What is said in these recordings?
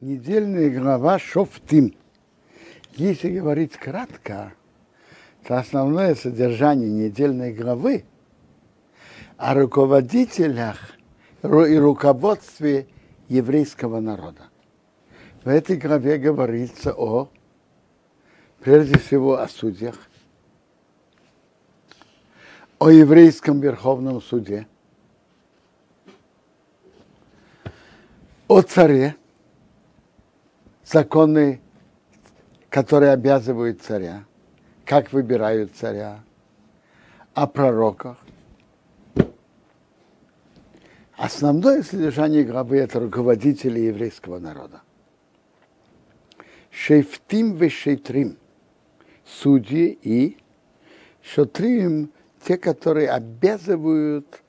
недельная глава Шофтим. Если говорить кратко, то основное содержание недельной главы о руководителях и руководстве еврейского народа. В этой главе говорится о, прежде всего, о судьях, о еврейском верховном суде, о царе, законы, которые обязывают царя, как выбирают царя, о пророках. Основное содержание главы – это руководители еврейского народа. Шейфтим ве шейтрим – судьи и шотрим – те, которые обязывают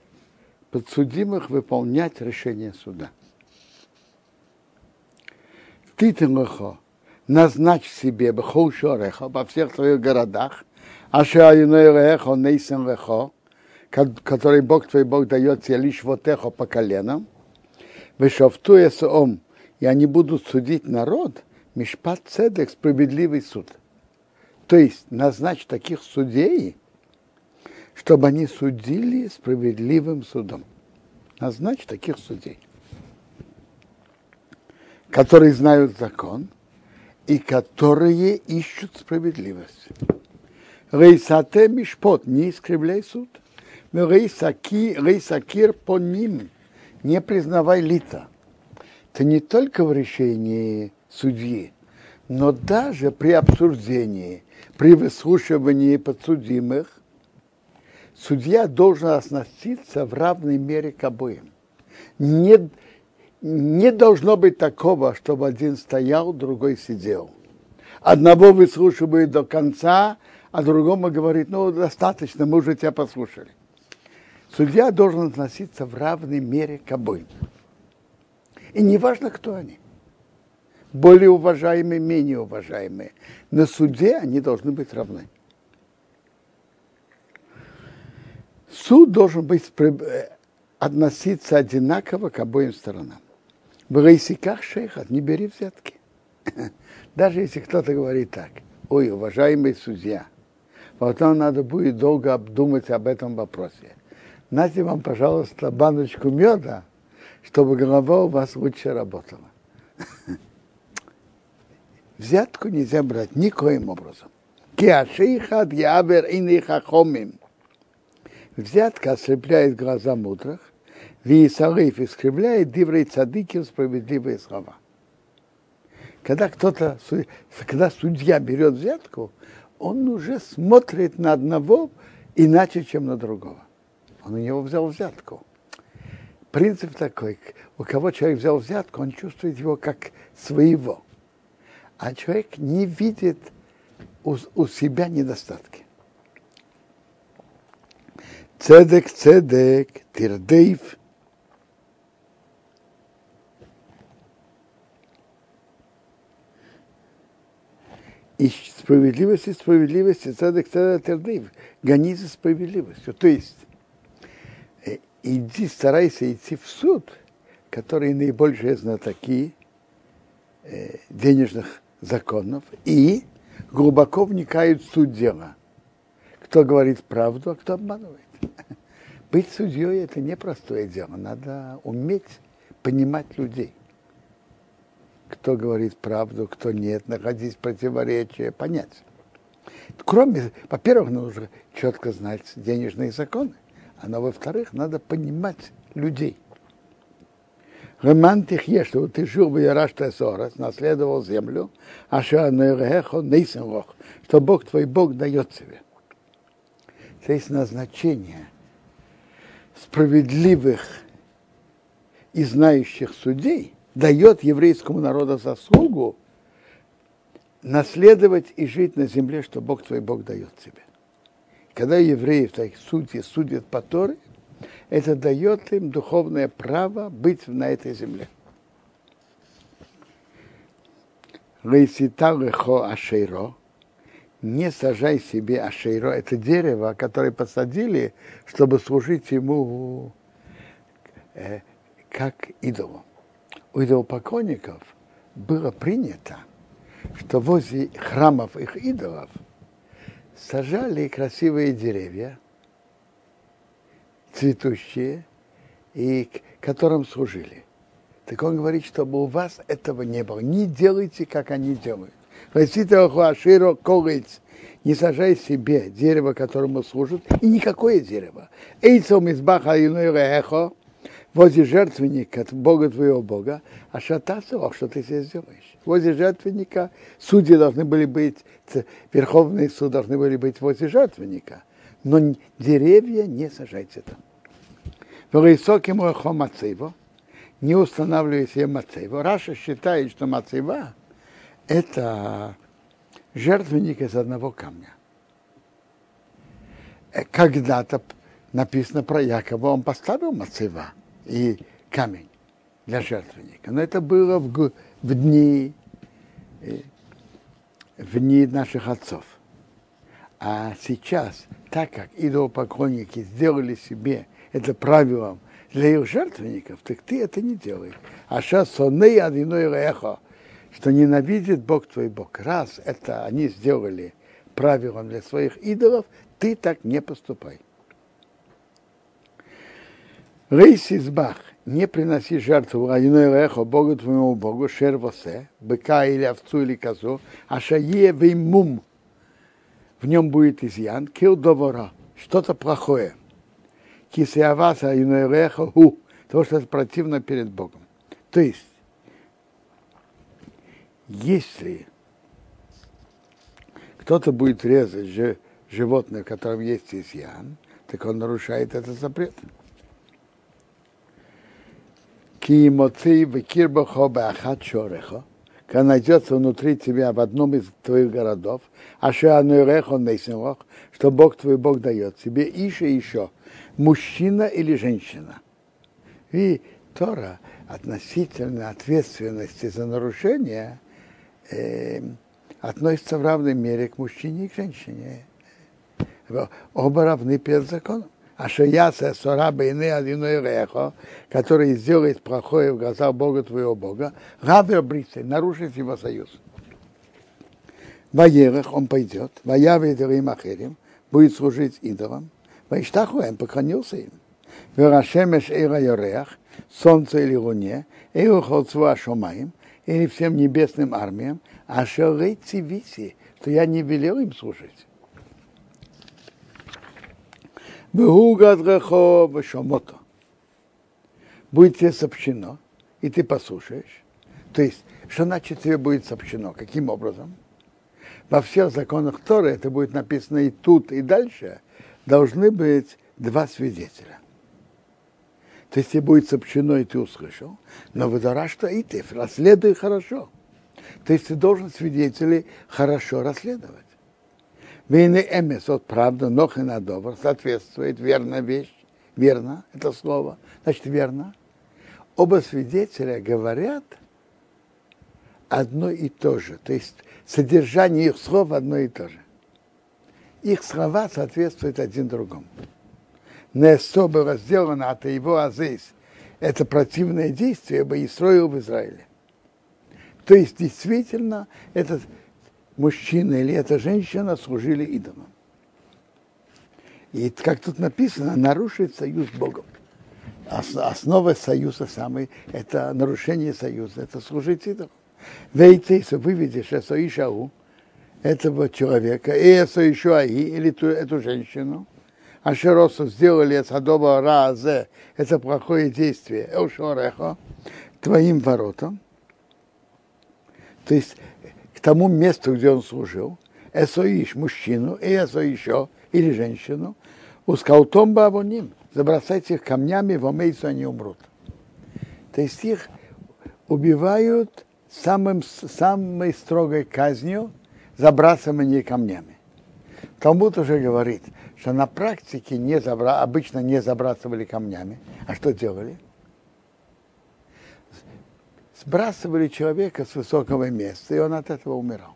подсудимых выполнять решение суда ты тимахо, назначь себе бхол шореха во всех твоих городах, ашаиноэрехо нейсен лехо, который Бог твой Бог дает тебе лишь вот эхо по коленам, вышофтуя ом, и они будут судить народ, мишпат цедек, справедливый суд. То есть назначь таких судей, чтобы они судили справедливым судом. Назначь таких судей которые знают закон и которые ищут справедливость. Рейсате мишпот, не искривляй суд. Рейсакир по ним, не признавай лита. Это не только в решении судьи, но даже при обсуждении, при выслушивании подсудимых, судья должен относиться в равной мере к обоим. Не, не должно быть такого, чтобы один стоял, другой сидел. Одного выслушивает до конца, а другому говорит, ну, достаточно, мы уже тебя послушали. Судья должен относиться в равной мере к обоим. И не важно, кто они. Более уважаемые, менее уважаемые. На суде они должны быть равны. Суд должен быть э, относиться одинаково к обоим сторонам. В рейсиках шейхат, не бери взятки. Даже если кто-то говорит так, ой, уважаемый судья, потом надо будет долго обдумать об этом вопросе. Нате вам, пожалуйста, баночку меда, чтобы голова у вас лучше работала. Взятку нельзя брать никоим образом. Взятка ослепляет глаза мудрых, Виисалейф искривляет диврей цадыким справедливые слова. Когда кто-то, когда судья берет взятку, он уже смотрит на одного иначе, чем на другого. Он у него взял взятку. Принцип такой, у кого человек взял взятку, он чувствует его как своего. А человек не видит у, у себя недостатки. Цедек, цедек, тирдейв, И справедливость и справедливость, и цадок тердыв. Гони за справедливостью. То есть, э, иди, старайся идти в суд, которые наибольшие знатоки э, денежных законов, и глубоко вникают в суть дела. Кто говорит правду, а кто обманывает. Быть судьей – это непростое дело. Надо уметь понимать людей кто говорит правду, кто нет, находить противоречия, понять. Кроме, во-первых, нужно четко знать денежные законы, а во-вторых, надо понимать людей. Роман Тихе, что ты жил в Яраш наследовал землю, а что Бог твой Бог дает тебе. То есть назначение справедливых и знающих судей – дает еврейскому народу заслугу наследовать и жить на земле, что Бог твой Бог дает тебе. Когда евреи в таких судьи судят по Торе, это дает им духовное право быть на этой земле. ашейро, не сажай себе ашейро, это дерево, которое посадили, чтобы служить ему э, как идолу у идолопоклонников было принято, что возле храмов их идолов сажали красивые деревья, цветущие, и которым служили. Так он говорит, чтобы у вас этого не было. Не делайте, как они делают. Не сажай себе дерево, которому служит, и никакое дерево. Эйцом из баха эхо, возле жертвенника Бога твоего Бога, а шататься, что ты здесь делаешь? Возле жертвенника судьи должны были быть, верховные суды должны были быть возле жертвенника, но деревья не сажайте там. Высоким мацево, не устанавливая себе мацево. Раша считает, что мацева – это жертвенник из одного камня. Э, когда-то написано про Якова, он поставил мацева и камень для жертвенника. Но это было в, в дни э, в дни наших отцов. А сейчас, так как идолопоклонники сделали себе это правилом для их жертвенников, так ты это не делай. А сейчас соней одиной эхо, что ненавидит Бог твой Бог. Раз это они сделали правилом для своих идолов, ты так не поступай. Рейс избах, не приноси жертву одиной эхо Богу твоему Богу, шервосе, быка или овцу или козу, а шае мум, в нем будет изъян, кил довора, что-то плохое. Кисеаваса юнереха ху, то, что это противно перед Богом. То есть, если кто-то будет резать животное, в котором есть изъян, так он нарушает этот запрет. Кимотей векирбахо бахат шореха, когда найдется внутри тебя в одном из твоих городов, а что Бог твой Бог дает тебе еще и еще, мужчина или женщина. И Тора относительно ответственности за нарушение э, относится в равной мере к мужчине и к женщине. Оба равны перед законом. А шаяса сораба и одиной рехо, который сделает плохое в глазах Бога твоего Бога, гавер брисы, нарушит его союз. Ваерах он пойдет, ваявит им ахерим, будет служить идолам, Вайштаху им поклонился им. Верашемеш эйра йореах, солнце или луне, эйру холцва шомаем, или всем небесным армиям, а шерей цивиси, что я не велел им служить. Шомото. Будет тебе сообщено, и ты послушаешь. То есть, что значит тебе будет сообщено? Каким образом? Во всех законах Торы это будет написано и тут, и дальше, должны быть два свидетеля. То есть тебе будет сообщено, и ты услышал, но выдара, что и ты расследуй хорошо. То есть ты должен свидетелей хорошо расследовать. Вейны эмес, вот правда, нох и надобр, соответствует верная вещь, верно, это слово, значит, верно. Оба свидетеля говорят одно и то же, то есть содержание их слов одно и то же их слова соответствуют один другому. Несо было сделано от его азис. Это противное действие бы и строил в Израиле. То есть действительно этот мужчина или эта женщина служили идолам. И как тут написано, нарушить союз с Богом. Основа союза самый – это нарушение союза, это служить идолам. Вейте, выведешь Исаишау, этого человека, и это еще Аи, или ту, эту женщину, а Шеросу сделали Садоба Разе, это плохое действие, Элшорехо, твоим воротам, то есть к тому месту, где он служил, Эсоиш мужчину, и Эсо еще, или женщину, ускаутом бавоним, забросайте их камнями, в омейцу они умрут. То есть их убивают самым, самой строгой казнью, забрасывание камнями. Талмуд уже говорит, что на практике не забра... обычно не забрасывали камнями. А что делали? Сбрасывали человека с высокого места, и он от этого умирал.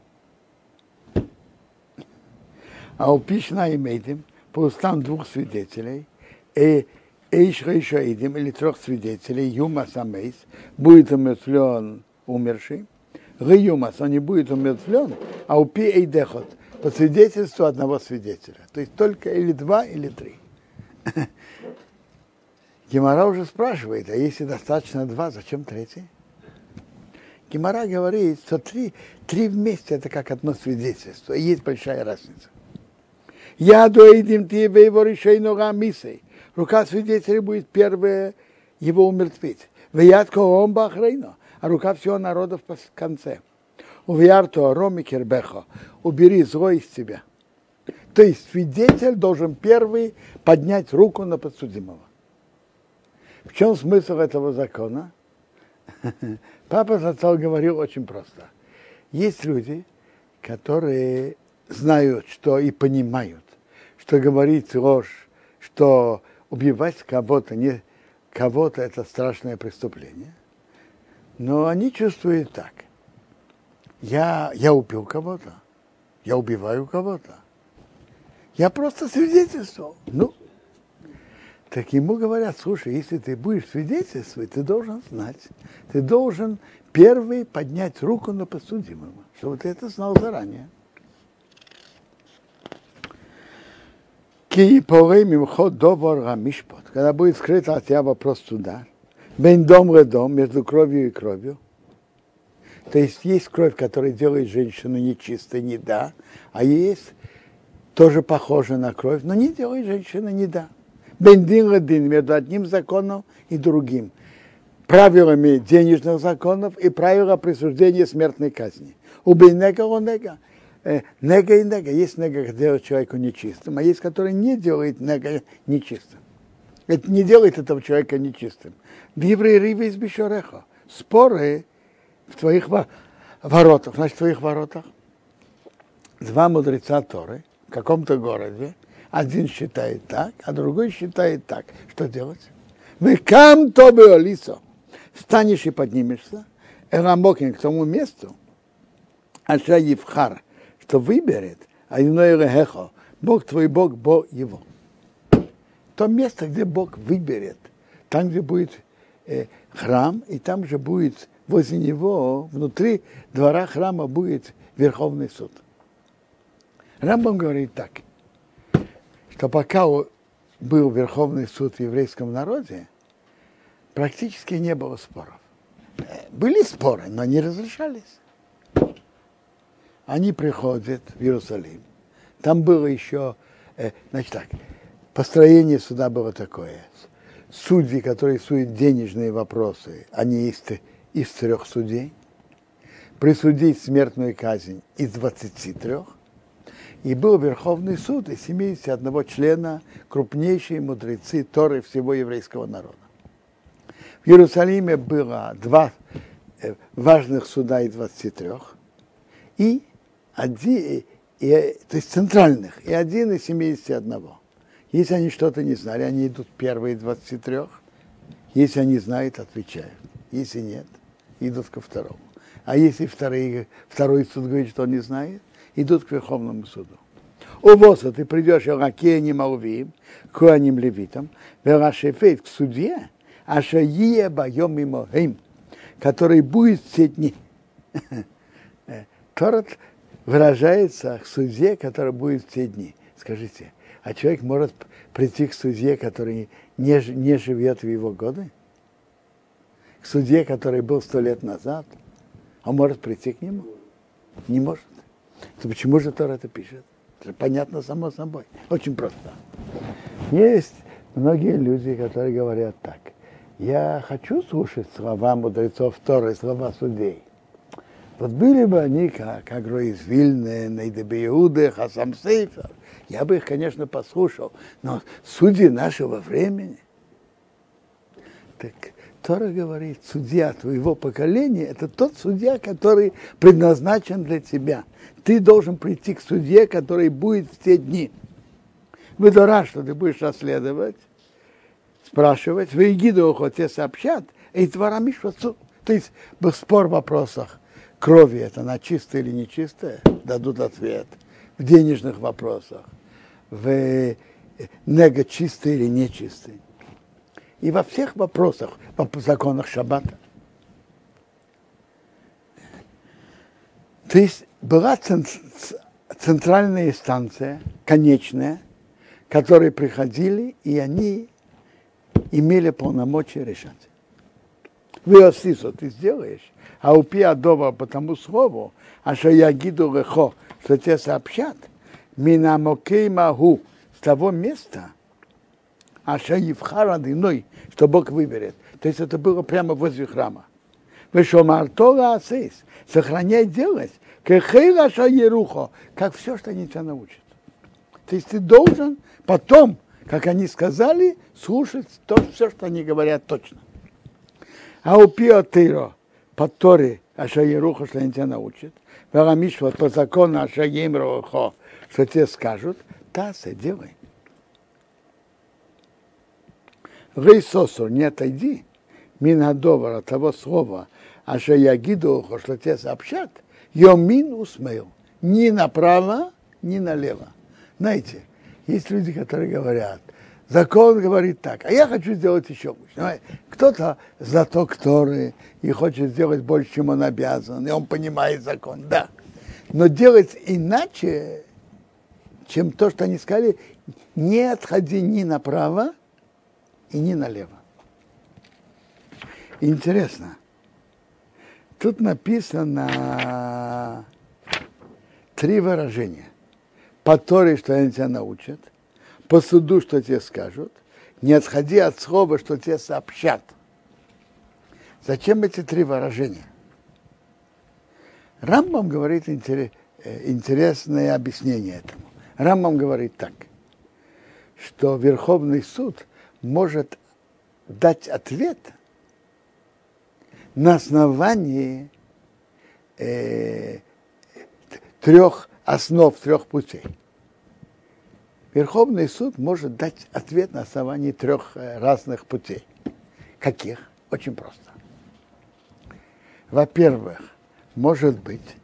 А у Пишна и Мейдим, по устам двух свидетелей, и Эйш Рейшаидим, или трех свидетелей, Юма Самейс, будет умертвлен умерший, Гаюмас, он не будет умертвлен, а упи эйдехот, по свидетельству одного свидетеля. То есть только или два, или три. Гемора уже спрашивает, а если достаточно два, зачем третий? Гемора говорит, что три, три вместе это как одно свидетельство. И есть большая разница. Я доедим тебе его решение мисой. Рука свидетеля будет первая его умертвить. Виятко он бахрейно, а рука всего народа в конце. Увиярту ароми кербехо, убери зло из тебя. То есть свидетель должен первый поднять руку на подсудимого. В чем смысл этого закона? Папа Зацал говорил очень просто. Есть люди, которые знают, что и понимают, что говорить ложь, что убивать кого-то не кого-то это страшное преступление. Но они чувствуют так. Я, я убил кого-то. Я убиваю кого-то. Я просто свидетельствовал. Ну, так ему говорят, слушай, если ты будешь свидетельствовать, ты должен знать, ты должен первый поднять руку на подсудимого, чтобы ты это знал заранее. Когда будет скрыт от тебя вопрос суда, бен дом дом между кровью и кровью. То есть есть кровь, которая делает женщину нечистой, не да, а есть тоже похожа на кровь, но не делает женщину не да. Бендин ладин между одним законом и другим. Правилами денежных законов и правила присуждения смертной казни. Убей он нега. Э, нега и нега. Есть нега, который делает человека нечистым, а есть, который не делает нега нечистым. Это не делает этого человека нечистым. Диврей риве из бишореха. Споры в твоих воротах. Значит, в твоих воротах два мудреца Торы в каком-то городе один считает так, а другой считает так. Что делать? Вы кам то бы лисо. Встанешь и поднимешься. Эрамокин к тому месту. Аша Евхар, что выберет, а иное рехо, Бог твой Бог, Бог его. То место, где Бог выберет, там, где будет э, храм, и там же будет возле него, внутри двора храма будет Верховный суд. Рамбам говорит так – что пока был Верховный суд в еврейском народе, практически не было споров. Были споры, но не разрешались. Они приходят в Иерусалим. Там было еще, э, значит так, построение суда было такое. Судьи, которые судят денежные вопросы, они из, из трех судей. Присудить смертную казнь из 23 и был Верховный суд из 71 члена, крупнейшие мудрецы Торы всего еврейского народа. В Иерусалиме было два э, важных суда из 23, и один, и, то есть центральных, и один из 71. Если они что-то не знали, они идут первые из 23. Если они знают, отвечают. Если нет, идут ко второму. А если второй, второй суд говорит, что он не знает, идут к Верховному суду. Увоса, ты придешь Ракене Малвим, Куаним Левитам, Верашефейт к судье, а Шаие Байом Мимохим, который будет все дни. Торат выражается к судье, который будет все дни. Скажите, а человек может прийти к судье, который не, не живет в его годы? К судье, который был сто лет назад? Он может прийти к нему? Не может. То почему же Тор это пишет? Это понятно само собой. Очень просто. Есть многие люди, которые говорят так. Я хочу слушать слова мудрецов Торы, слова судей. Вот были бы они как Агро из Вильны, Нейдебе Иуды, Хасам Сейфер, я бы их, конечно, послушал. Но судьи нашего времени, так Тора говорит, судья твоего поколения – это тот судья, который предназначен для тебя. Ты должен прийти к судье, который будет в те дни. Выдора, что ты будешь расследовать, спрашивать, вы гиду тебе сообщат, и твора мишвацу. То есть был спор в вопросах крови, это она чистая или нечистая, дадут ответ. В денежных вопросах, в нега чистый или нечистый и во всех вопросах, по законах Шаббата. То есть была центральная станция, конечная, которые приходили, и они имели полномочия решать. Вы осисо ты сделаешь, а упи адова по тому слову, а что я гиду лехо, что тебе сообщат, минамокей магу, с того места, а что евхара иной, что Бог выберет. То есть это было прямо возле храма. Вы что, Мартора Асис, сохранять делать, как Ерухо, как все, что они тебя научат. То есть ты должен потом, как они сказали, слушать то, все, что они говорят точно. А у Пиотыро, по Торе, Ашаеруха, что они тебя научат, Варамишва, по закону Ашаемрухо, что тебе скажут, да, се делай. Рейсосор, не отойди, минадовара того слова, а что я гиду, что тебе сообщат, йомин усмейл, ни направо, ни налево. Знаете, есть люди, которые говорят, закон говорит так, а я хочу сделать еще больше. Кто-то зато который и хочет сделать больше, чем он обязан, и он понимает закон, да. Но делать иначе, чем то, что они сказали, не отходи ни направо и ни налево. Интересно. Тут написано три выражения по Торе, что они тебя научат, по суду, что тебе скажут, не отходи от слова, что тебе сообщат. Зачем эти три выражения? Рамбам говорит э, интересное объяснение этому. Рамбам говорит так, что Верховный суд может дать ответ на основании э, трех основ трех путей. Верховный суд может дать ответ на основании трех э, разных путей. Каких? Очень просто. Во-первых, может быть,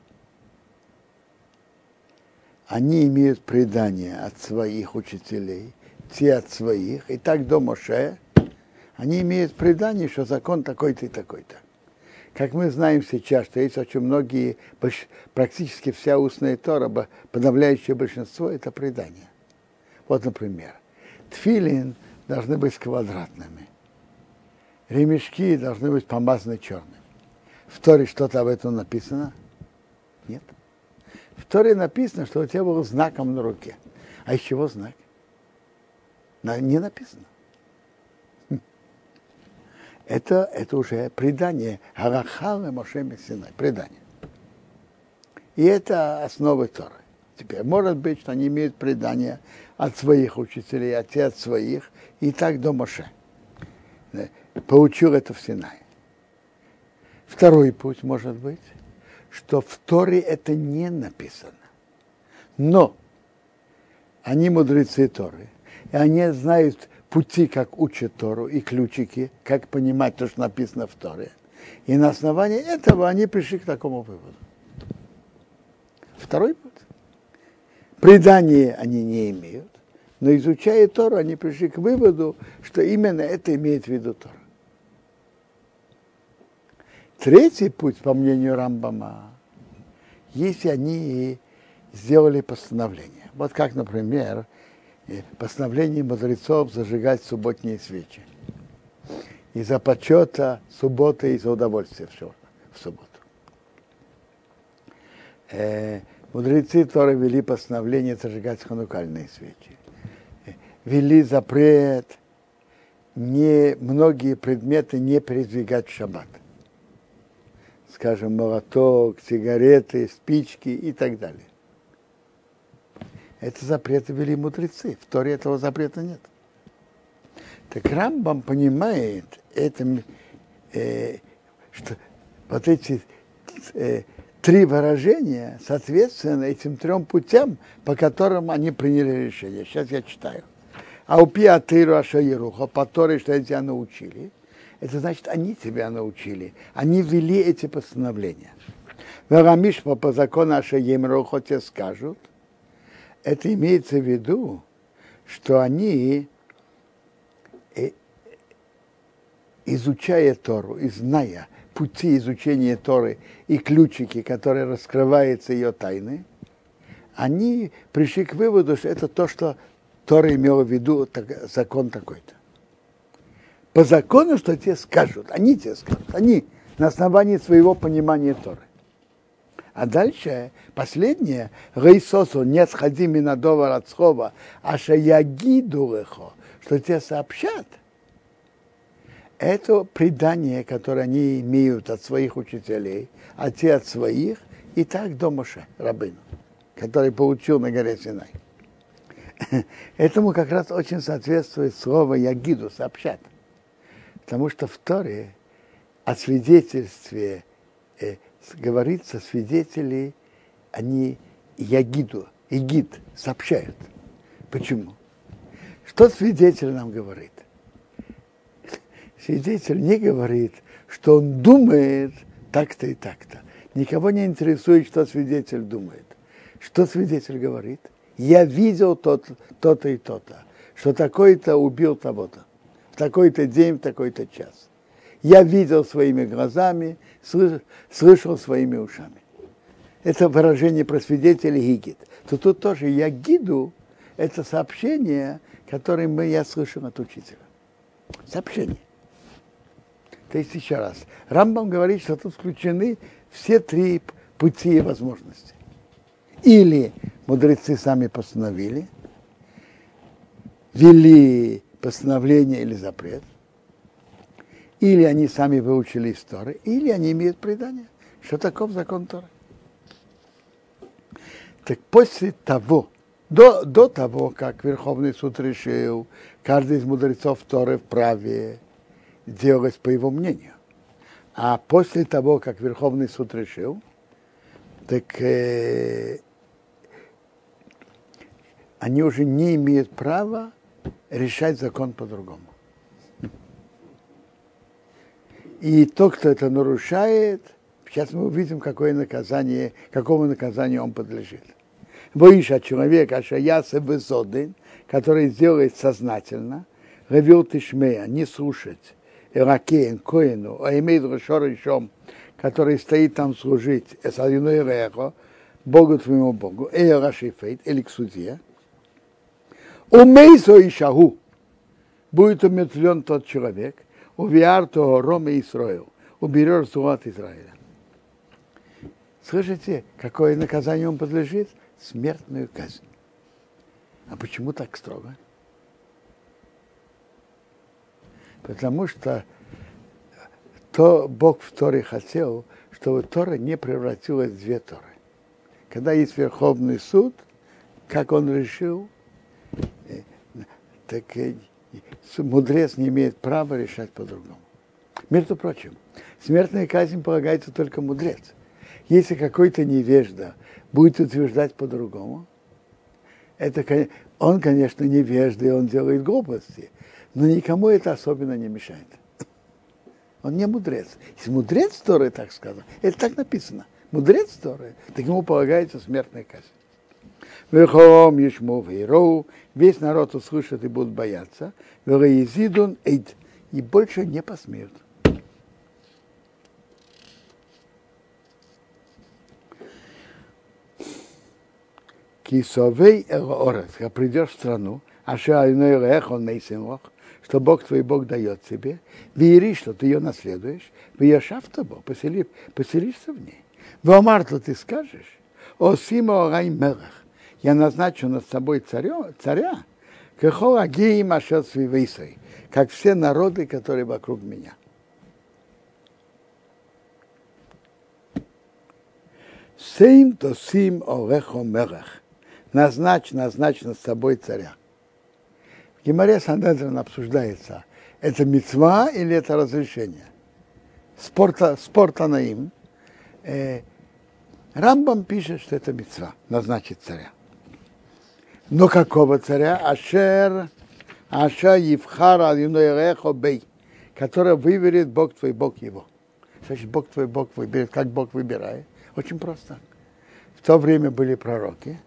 они имеют предание от своих учителей, те от своих, и так до Моше, они имеют предание, что закон такой-то и такой-то. Как мы знаем сейчас, что есть очень многие, практически вся устная Тора, подавляющее большинство, это предание. Вот, например, тфилин должны быть квадратными, ремешки должны быть помазаны черными. В Торе что-то об этом написано? Нет. В Торе написано, что у тебя был знаком на руке. А из чего знак? Не написано это, это уже предание. Харахала Моше Мессинай, предание. И это основа Торы. Теперь, может быть, что они имеют предание от своих учителей, от от своих, и так до Моше. Получил это в Синае. Второй путь может быть, что в Торе это не написано. Но они мудрецы Торы, и они знают пути, как учат Тору, и ключики, как понимать то, что написано в Торе. И на основании этого они пришли к такому выводу. Второй путь. Предания они не имеют, но изучая Тору, они пришли к выводу, что именно это имеет в виду Тора. Третий путь, по мнению Рамбама, если они сделали постановление. Вот как, например, постановление мудрецов зажигать субботние свечи. Из-за почета субботы и за удовольствия все в субботу. Э, мудрецы тоже вели постановление зажигать ханукальные свечи. Э, вели запрет не, многие предметы не передвигать в шаббат. Скажем, молоток, сигареты, спички и так далее. Это запреты вели мудрецы. В Торе этого запрета нет. Так Рамбам понимает это, э, что вот эти э, три выражения соответственно этим трем путям, по которым они приняли решение. Сейчас я читаю. А у Пиатыру Ашаеруха, по Торе, что они тебя научили, это значит, они тебя научили. Они ввели эти постановления. Варамиш по закону Ашаемруха тебе скажут, это имеется в виду, что они, э, изучая Тору и зная пути изучения Торы и ключики, которые раскрываются ее тайны, они пришли к выводу, что это то, что Тора имела в виду, так, закон такой-то. По закону, что тебе скажут, они тебе скажут, они на основании своего понимания Торы. А дальше, последнее, Рейсосу, не сходи минадова рацхова, аша ягиду лехо, что тебе сообщат. Это предание, которое они имеют от своих учителей, а те от своих, и так до Моше, рабыну, который получил на горе Синай. Этому как раз очень соответствует слово «ягиду» — «сообщат». Потому что в Торе о свидетельстве э, говорится, свидетели, они ягиду, егид, сообщают. Почему? Что свидетель нам говорит? Свидетель не говорит, что он думает так-то и так-то. Никого не интересует, что свидетель думает. Что свидетель говорит? Я видел то-то то и то-то, что такой-то убил того-то, в такой-то день, в такой-то час. Я видел своими глазами, слышал своими ушами. Это выражение про свидетелей гигит. То тут тоже я гиду, это сообщение, которое мы, я слышал от учителя. Сообщение. То есть еще раз. Рамбам говорит, что тут включены все три пути и возможности. Или мудрецы сами постановили, ввели постановление или запрет, или они сами выучили историю, или они имеют предание. Что таков закон Торы? Так после того, до, до того, как Верховный суд решил, каждый из мудрецов Торы вправе делать по его мнению. А после того, как Верховный суд решил, так э, они уже не имеют права решать закон по-другому. И тот, кто это нарушает, сейчас мы увидим, какое наказание, какому наказанию он подлежит. Боиша человек, ашаяса высодын, который сделает сознательно, ревел тишмея, не слушать, Ракен, Коину, а имеет решом, который стоит там служить, Эсалиной Рехо, Богу твоему Богу, Эйрашифейт, или к судье, Умейсо и Шаху, будет умертвлен тот человек, увиарто Роме Исраил, уберет от Израиля. Слышите, какое наказание он подлежит? Смертную казнь. А почему так строго? Потому что то Бог в Торе хотел, чтобы Тора не превратилась в две Торы. Когда есть Верховный суд, как он решил, э, так мудрец не имеет права решать по-другому. Между прочим, смертная казнь полагается только мудрец. Если какой-то невежда будет утверждать по-другому, это, он, конечно, невежда, и он делает глупости, но никому это особенно не мешает. Он не мудрец. Если мудрец Торы так сказал, это так написано. Мудрец Торы, так ему полагается смертная казнь. Верхом Ешмов и весь народ услышит и будут бояться. Вероизидун эйд, и больше не посмеют. Кисовей Эроорес, когда придешь в страну, а он что Бог твой Бог дает тебе, вери, что ты ее наследуешь, в тобой, посели, поселишься в ней. В Омарту ты скажешь, о Сима Мелах, я назначу над собой царя, царя как все народы, которые вокруг меня. Сейм то сим орехо мерах. Назначь, назначь над собой царя. В Гимаре Сандедрин обсуждается, это мецва или это разрешение. Спорта, спорта на им. Э, Рамбам пишет, что это мецва, назначить царя. Но какого царя? Ашер, Аша Евхара Юнойрехо Бей, который выберет Бог твой, Бог его. Значит, Бог твой, Бог выберет. Как Бог выбирает? Очень просто. В то время были пророки,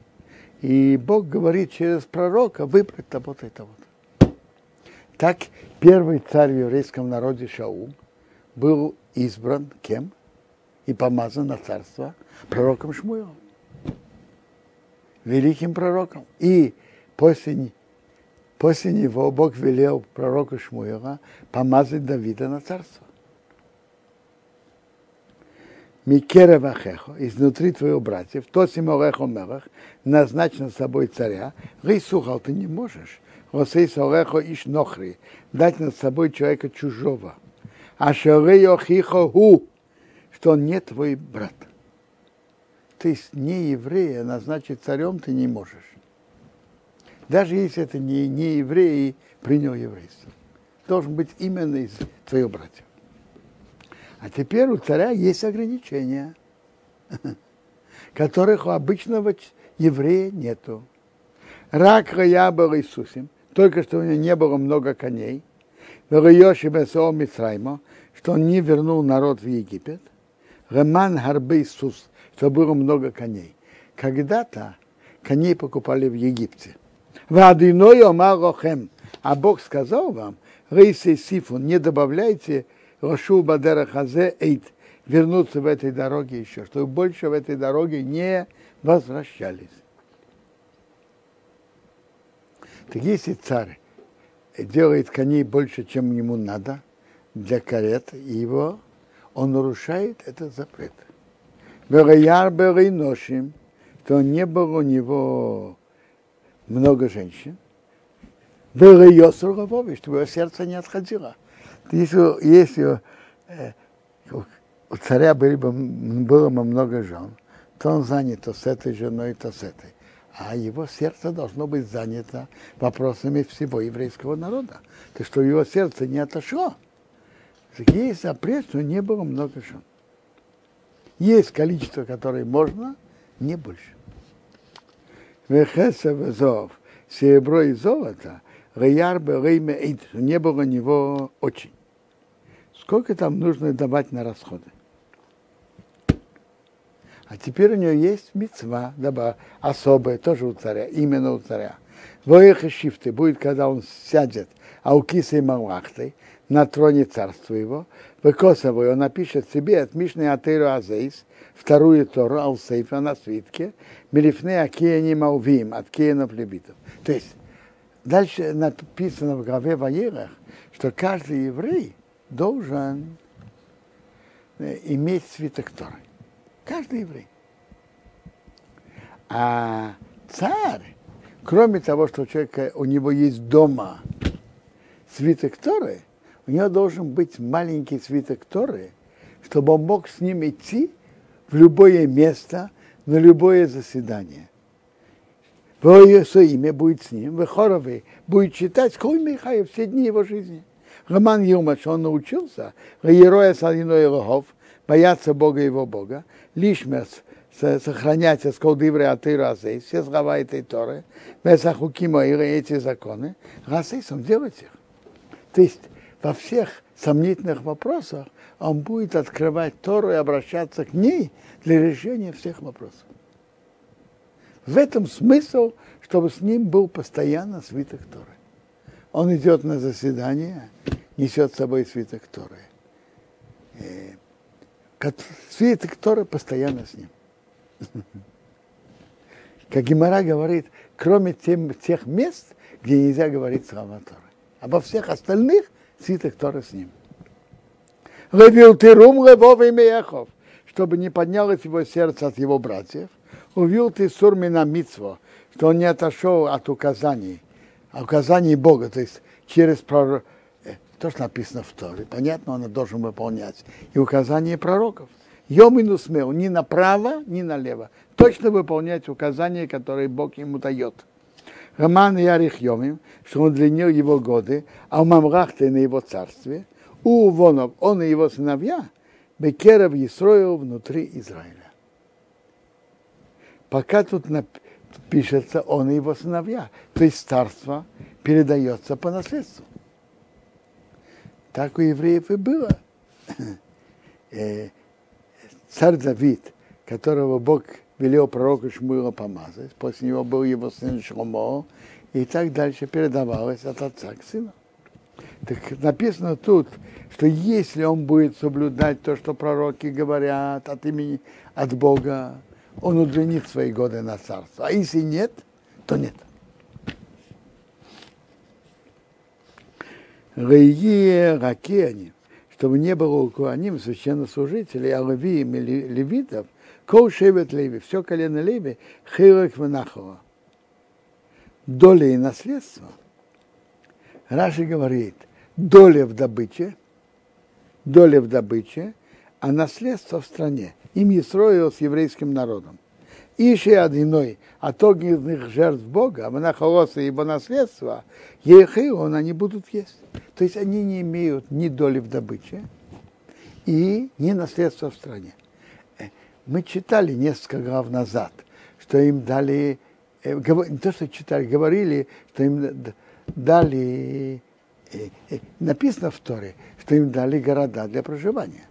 и Бог говорит через пророка выбрать того-то и того-то. Так первый царь в еврейском народе Шаул был избран кем? И помазан на царство пророком Шмуилом. Великим пророком. И после, после него Бог велел пророку Шмуила помазать Давида на царство. Микера Вахехо, изнутри твоих братьев, то Симорехо Мелах, назначен с собой царя, Рейсухал ты не можешь. Росей Сорехо Иш Нохри, дать над собой человека чужого. А Шарейо Хихо Ху, что он не твой брат. Есть не еврея назначить царем ты не можешь. Даже если это не, не еврей принял еврейство. Должен быть именно из твоих братьев. А теперь у царя есть ограничения, которых у обычного еврея нету. Рак я был Иисусом, только что у него не было много коней, что он не вернул народ в Египет, Реман Харбы Иисус, что было много коней. Когда-то коней покупали в Египте. А Бог сказал вам, Рейсей Сифун, не добавляйте Рошу Бадера Хазе Эйт, вернуться в этой дороге еще, чтобы больше в этой дороге не возвращались. Так если царь делает коней больше, чем ему надо для карет, его он нарушает этот запрет. Верояр ношим, то не было у него много женщин. Вероясур чтобы его сердце не отходило. Если, если э, у царя были бы, было бы много жен, то он занят то с этой женой, то с этой. А его сердце должно быть занято вопросами всего еврейского народа. То, что его сердце не отошло. Есть запрет, что не было много жен. Есть количество, которое можно, не больше. Вехеса везов, серебро и золото, реяр не было у него очень сколько там нужно давать на расходы. А теперь у нее есть мецва, даба, особая, тоже у царя, именно у царя. Воеха шифты будет, когда он сядет, а у кисы и малахты, на троне царства его, выкосовый, он напишет себе от Мишны Атеру Азейс, вторую Тору Алсейфа на свитке, Мелифне Акиени Маувим, от Киенов Левитов. То есть, дальше написано в главе Ваерах, что каждый еврей должен э, иметь свиток Торы. Каждый еврей. А царь, кроме того, что у человека, у него есть дома свиток Торы, у него должен быть маленький свиток Торы, чтобы он мог с ним идти в любое место, на любое заседание. Его имя будет с ним, Вехоровый будет читать Кой Михаев все дни его жизни. Роман Юмач, он научился, героя Салиной Лохов, бояться Бога и его Бога, лишмес, сохранять сколдивры атыру азей, все слова этой Торы, без ахукима и эти законы, расейсом делать их. То есть во всех сомнительных вопросах он будет открывать Тору и обращаться к ней для решения всех вопросов. В этом смысл, чтобы с ним был постоянно свиток Торы. Он идет на заседание, несет с собой свиток Торы. Э, свиток Торы постоянно с ним. Как Гимара говорит, кроме тем, тех мест, где нельзя говорить слова Торы. Во всех остальных свиток Торы с ним. Левил ты рум левов и чтобы не поднялось его сердце от его братьев. Увил ты сурмина мицво, что он не отошел от указаний, указаний Бога, то есть через пророк, то, что написано в Торе, понятно, он должен выполнять. И указания пророков. Йомину смел ни направо, ни налево. Точно выполнять указания, которые Бог ему дает. Роман Ярих Йомим, что он удлинил его годы, а у Мамрахте на его царстве, у Вонов, он и его сыновья, Бекеров Исроил внутри Израиля. Пока тут пишется он и его сыновья, то есть царство передается по наследству. Так у евреев и было. Э, царь Давид, которого Бог велел пророку Шмуила помазать, после него был его сын Шломо, и так дальше передавалось от отца к сыну. Так написано тут, что если он будет соблюдать то, что пророки говорят от имени, от Бога, он удлинит свои годы на царство. А если нет, то нет. Рейе Ракени, чтобы не было у Куаним священнослужителей, а левием или левитов, кол леви, все колено леви, хирок венахова. Доля и наследство. Раши говорит, доля в добыче, доля в добыче, а наследство в стране. Им Исроил с еврейским народом. Иши одиной от огненных жертв Бога, монахолоса и его наследство, ехион они будут есть. То есть они не имеют ни доли в добыче и ни наследства в стране. Э, мы читали несколько глав назад, что им дали, э, не то, что читали, говорили, что им дали, э, написано в Торе, что им дали города для проживания.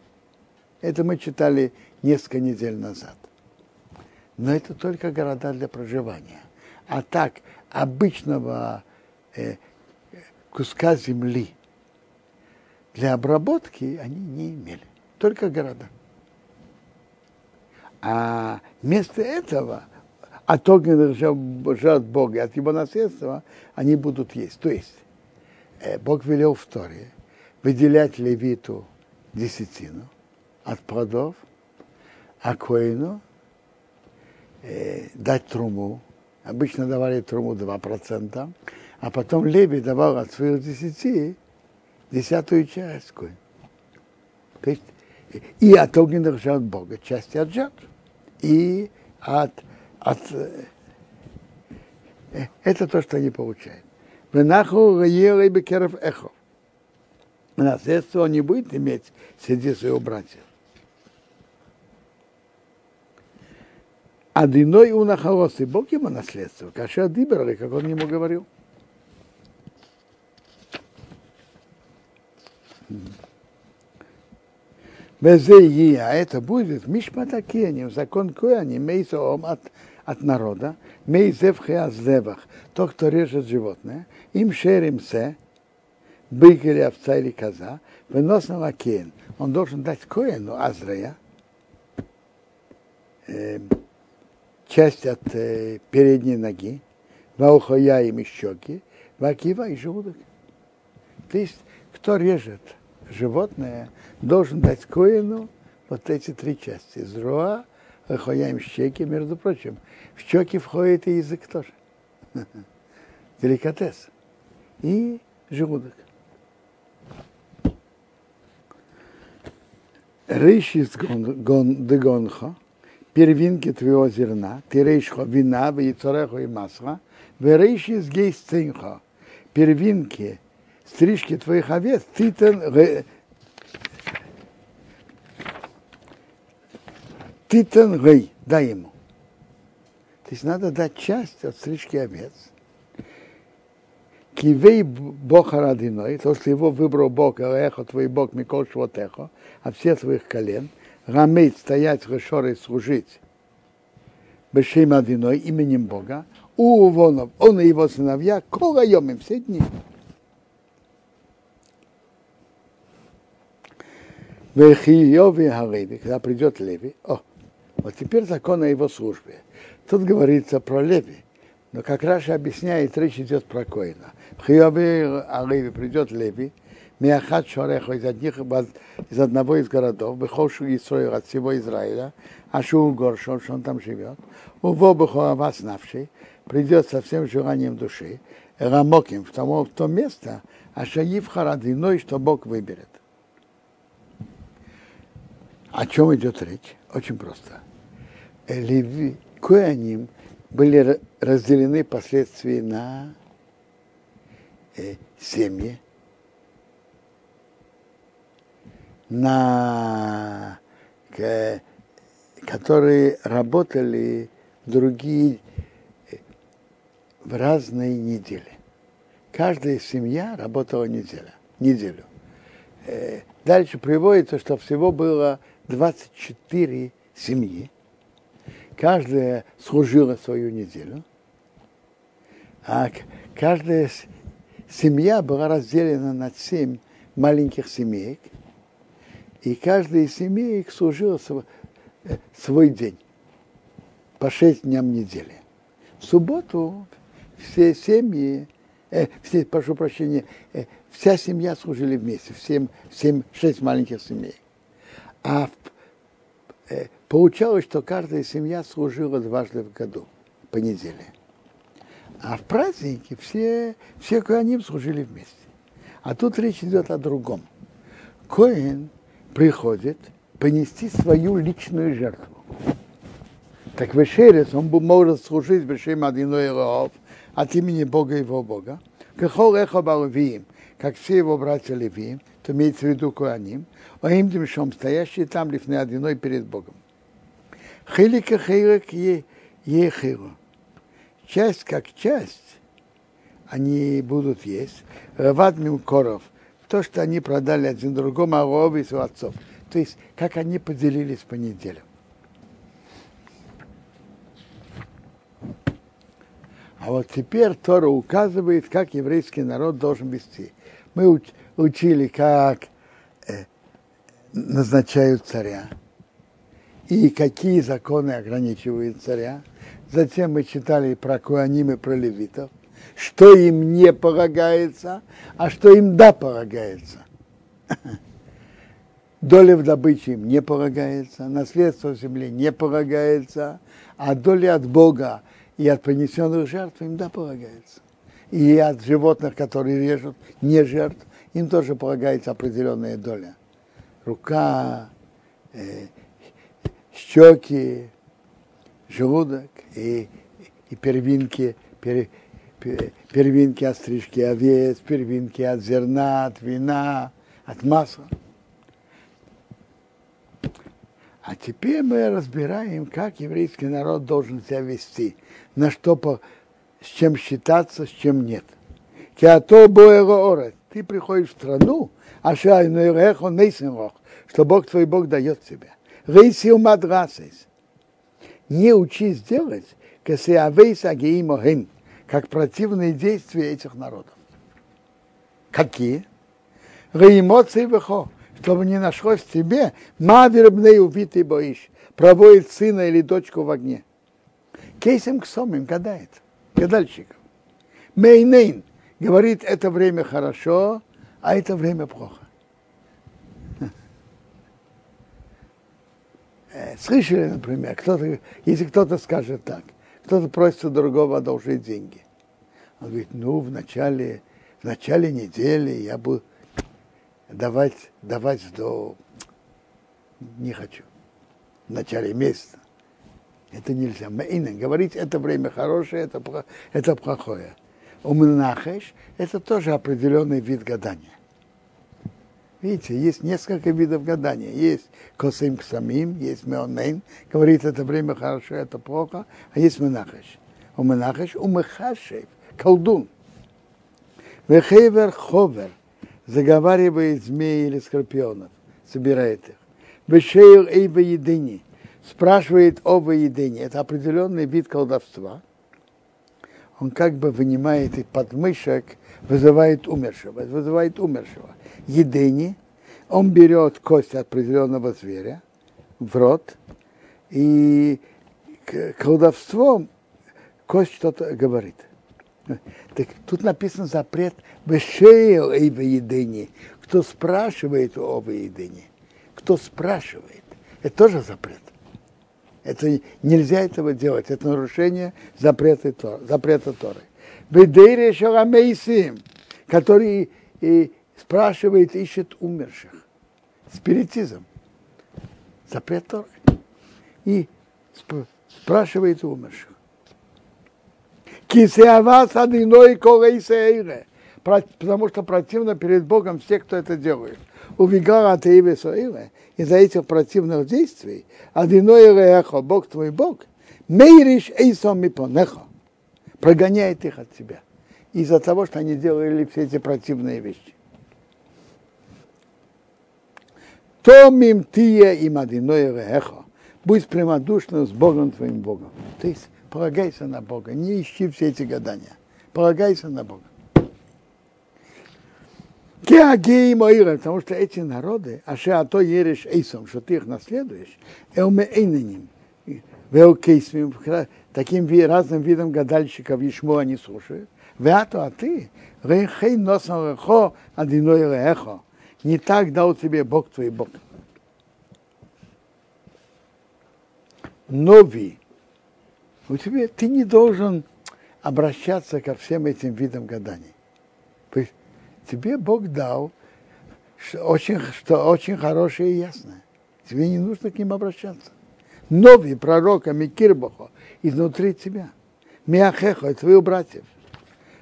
Это мы читали несколько недель назад. Но это только города для проживания. А так, обычного э, куска земли для обработки они не имели. Только города. А вместо этого от огненных жертв Бога, от его наследства, они будут есть. То есть э, Бог велел в Торе выделять левиту десятину от плодов, а коину э, дать труму. Обычно давали труму 2%, а потом Леви давал от своих десяти десятую часть коин. То есть и от огненных жертв Бога, части от жертв. И от, от э, это то, что они получают. Венаху ели бекеров эхов. Наследство он не будет иметь среди своих братьев. А длиной у нахалосы Бог ему наследство, каша диберли, как он ему говорил. Безеи, а это будет мишматакенем, закон коани, мейсоом от, от народа, мейзев хеаздевах, тот, кто режет животное, им шерим се, бык или овца или коза, на лакен. Он должен дать коину Азрея, э, часть от э, передней ноги, ваухая им и щеки, вакива и желудок. То есть, кто режет животное, должен дать коину вот эти три части. Зруа, вахояем щеки, между прочим. В щеки входит и язык тоже. Деликатес. И желудок. Рейшис дегонха, первинки твоего зерна, ты рейшха вина, яйцореху и масла, верейшис гейсцинха, первинки стрижки твоих овец, титан, титан гей, дай ему. То есть надо дать часть от стрижки овец. Кивей Бога родиной, то, что его выбрал Бог, эхо твой Бог, Микол Швотехо, от всех твоих колен, рамейт стоять в Решоре служить Бешем Адиной, именем Бога, у он и его сыновья, колайомим все дни. Вехиови Халеви, когда придет Леви, о, вот теперь закон о его службе. Тут говорится про Леви, но как Раша объясняет, речь идет про Коина. Хиови Алеви придет Леви, Миахат Шорехо из, одних, из одного из городов, Бехошу Исроил от всего Израиля, Ашу Горшон, что он там живет, Уво Бехоава Навший, придет со всем желанием души, Рамоким, в, том, в то место, а Шаив Харадиной, что Бог выберет. О чем идет речь? Очень просто. Леви, Коаним были разделены впоследствии на э, семьи, на, э, которые работали другие э, в разные недели. Каждая семья работала неделю. неделю. Э, дальше приводится, что всего было 24 семьи. Каждая служила свою неделю. А каждая семья была разделена на семь маленьких семеек, и каждая из семеек служила свой, э, свой день по шесть дням недели. В субботу все семьи, э, все, прошу прощения, э, вся семья служили вместе, всем, семь, шесть маленьких семей. А э, получалось, что каждая семья служила дважды в году, по неделе. А в праздники все, все коаним служили вместе. А тут речь идет о другом. Коин приходит понести свою личную жертву. Так Вешерец, он может служить Бешем Адиной Леов от имени Бога его Бога. Кахол Эхо Балавиим, как все его братья Левиим, то имеется в виду Куаним, а им Димшом, стоящие там лифны Адиной перед Богом. Хилика Хилик Ехилу. Часть как часть, они будут есть. Рават Мимкоров, то, что они продали один другому, а оба из отцов. То есть, как они поделились по неделям. А вот теперь Тора указывает, как еврейский народ должен вести. Мы учили, как э, назначают царя и какие законы ограничивают царя. Затем мы читали про Куаним и про левитов, что им не полагается, а что им да полагается. Доля в добыче им не полагается, наследство в земле не полагается, а доля от Бога и от принесенных жертв им да полагается. И от животных, которые режут, не жертв, им тоже полагается определенная доля. Рука, э, щеки, желудок и, и первинки, пер, пер, первинки от стрижки овец, первинки от зерна, от вина, от масла. А теперь мы разбираем, как еврейский народ должен себя вести, на что по, с чем считаться, с чем нет. Ты приходишь в страну, а что Бог твой Бог дает тебе. Рейсил мадрасис. Не учись делать, как противные действия этих народов. Какие? Реймоции выхо чтобы не нашлось тебе мадербней убитый боишь, проводит сына или дочку в огне. Кейсом к сомим гадает, гадальщиком. Мейнейн говорит, это время хорошо, а это время плохо. Э, слышали, например, кто-то, если кто-то скажет так, кто-то просит у другого одолжить деньги. Он говорит, ну, в начале, в начале недели я буду, давать, давать до... Не хочу. В начале месяца. Это нельзя. Говорить, это время хорошее, это, это плохое. Умнахеш – это тоже определенный вид гадания. Видите, есть несколько видов гадания. Есть косим самим, есть меонейн, говорит, это время хорошо, это плохо, а есть менахеш. У менахеш, у колдун. Вехейвер ховер, заговаривает змеи или скорпионов, собирает их. Вешейл эй едине, спрашивает об едине. Это определенный вид колдовства. Он как бы вынимает из подмышек, вызывает умершего, вызывает умершего. Едине, он берет кость определенного зверя в рот, и колдовством кость что-то говорит. Так тут написано запрет Бешейл и едине. Кто спрашивает об едине, кто спрашивает, это тоже запрет. Это нельзя этого делать. Это нарушение запрета, запрета Торы. Бедейре Шарамейсим, который и спрашивает, ищет умерших. Спиритизм. Запрет Торы. И спрашивает умерших. Кисеавас адиной колейсейре. Потому что противно перед Богом все, кто это делает. Увигала ты и из-за этих противных действий, адиной рехо, Бог твой Бог, мейриш эйсом мипонехо, прогоняет их от тебя. Из-за того, что они делали все эти противные вещи. То мим тие им адиной рехо, будь прямодушным с Богом твоим Богом. То есть Полагайся на Бога, не ищи все эти гадания. Полагайся на Бога. Геагеи Моира, потому что эти народы, а а то ерешь эйсом, что ты их наследуешь, эуме эйнаним, веокейсмим, таким разным видом гадальщиков ешму они слушают. Веато, а ты, рейхей носом рехо, адиной рехо, не так дал тебе Бог твой Бог. Нови, у тебя, ты не должен обращаться ко всем этим видам гаданий. Тебе Бог дал что очень, что очень хорошее и ясное. Тебе не нужно к ним обращаться. Новый пророка Микирбахо изнутри тебя. Миахехо, твоих братьев.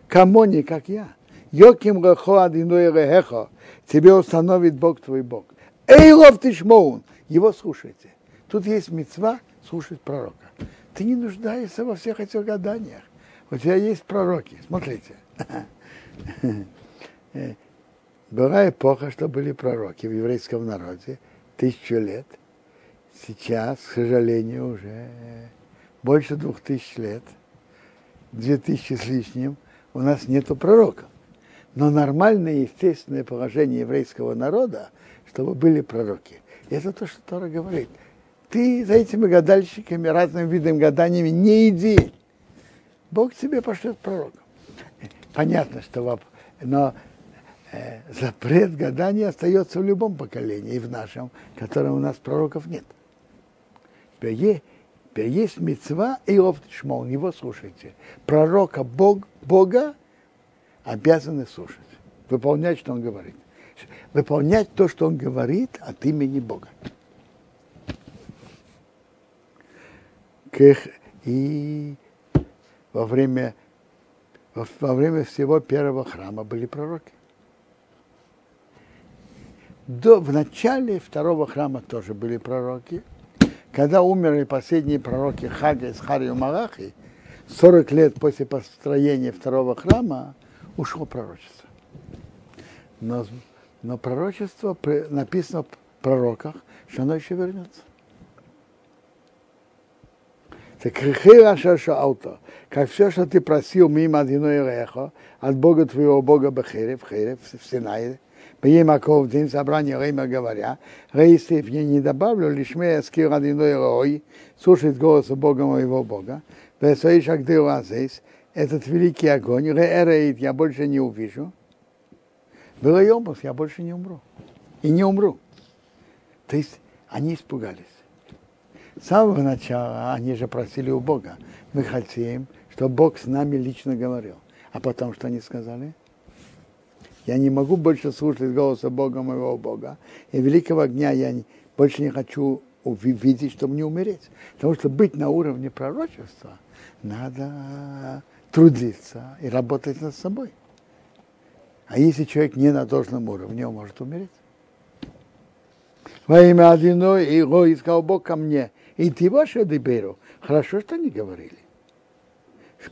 Камони, как я. Йоким Рахо Адиной Рехо, тебе установит Бог твой Бог. Эйлов Тишмоун, его слушайте. Тут есть мецва слушать пророка. Ты не нуждаешься во всех этих гаданиях. У тебя есть пророки. Смотрите. Была эпоха, что были пророки в еврейском народе, тысячу лет. Сейчас, к сожалению, уже больше двух тысяч лет, две тысячи с лишним, у нас нету пророков. Но нормальное, естественное положение еврейского народа, чтобы были пророки. Это то, что Тора говорит. Ты за этими гадальщиками, разными видами гаданиями не иди. Бог тебе пошлет пророка. Понятно, что но э, запрет гадания остается в любом поколении, и в нашем, котором у нас пророков нет. Теперь есть мецва и шмол, него слушайте. Пророка Бог, Бога обязаны слушать, выполнять, что он говорит. Выполнять то, что он говорит от имени Бога. И во время, во время всего первого храма были пророки. До, в начале второго храма тоже были пророки. Когда умерли последние пророки Хага, Исхари и Малахи, 40 лет после построения второго храма ушло пророчество. Но, но пророчество написано в пророках, что оно еще вернется. Ауто, как все, что ты просил мимо одиной рехо, от Бога твоего Бога Бехерев, Херев, в Синае, Беймаков, день собрания Рейма говоря, Рейстев я не добавлю, лишь мы скир одиной рой, слушать голос Бога моего Бога, Весоиш Агдил Азейс, этот великий огонь, Реэреид, я больше не увижу, было Йомус, я больше не умру. И не умру. То есть они испугались. С самого начала они же просили у Бога. Мы хотим, чтобы Бог с нами лично говорил. А потом что они сказали? Я не могу больше слушать голоса Бога моего Бога. И великого огня я не, больше не хочу увидеть, чтобы не умереть. Потому что быть на уровне пророчества надо трудиться и работать над собой. А если человек не на должном уровне, он может умереть. Во имя одиной и его искал Бог ко мне. И ты ваше деберу. Хорошо, что они говорили.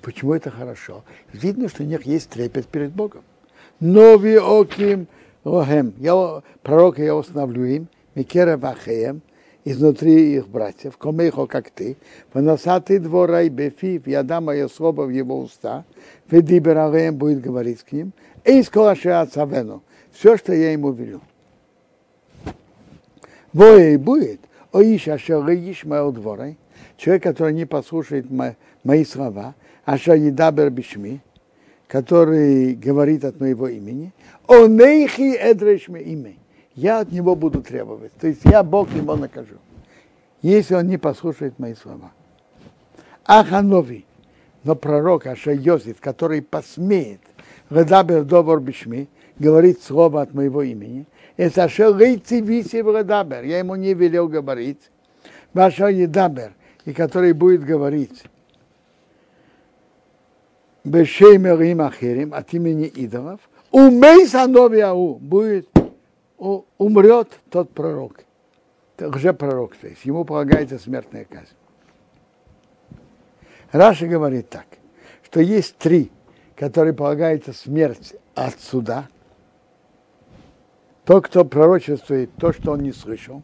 Почему это хорошо? Видно, что у них есть трепет перед Богом. Нови оким лохем. Я, пророка я установлю им, Микера Вахеем, изнутри их братьев, комейхо, как ты, поносатый двора и бефив, я дам мое слово в его уста, ведибералеем будет говорить к ним, и скоро отцавену, все, что я ему велю. Воя и будет, Оиш Ашер Ишмаэл Дворой, человек, который не послушает мои слова, Ашер Едабер Бишми, который говорит от моего имени, Онейхи Эдрешми имя. Я от него буду требовать. То есть я Бог его накажу, если он не послушает мои слова. Аханови, но пророк Аша Йосиф, который посмеет Редабер Довор Бишми, говорит слово от моего имени, это Ашер Рейци Виси Редабер, я ему не велел говорить, Ваша Едабер, и который будет говорить Бешеймер им Ахирим, от имени идолов, умей Сановиау, будет, умрет тот пророк, лже-пророк, то есть ему полагается смертная казнь. Раша говорит так, что есть три, которые полагается смерть от суда. Тот, кто пророчествует то, что он не слышал,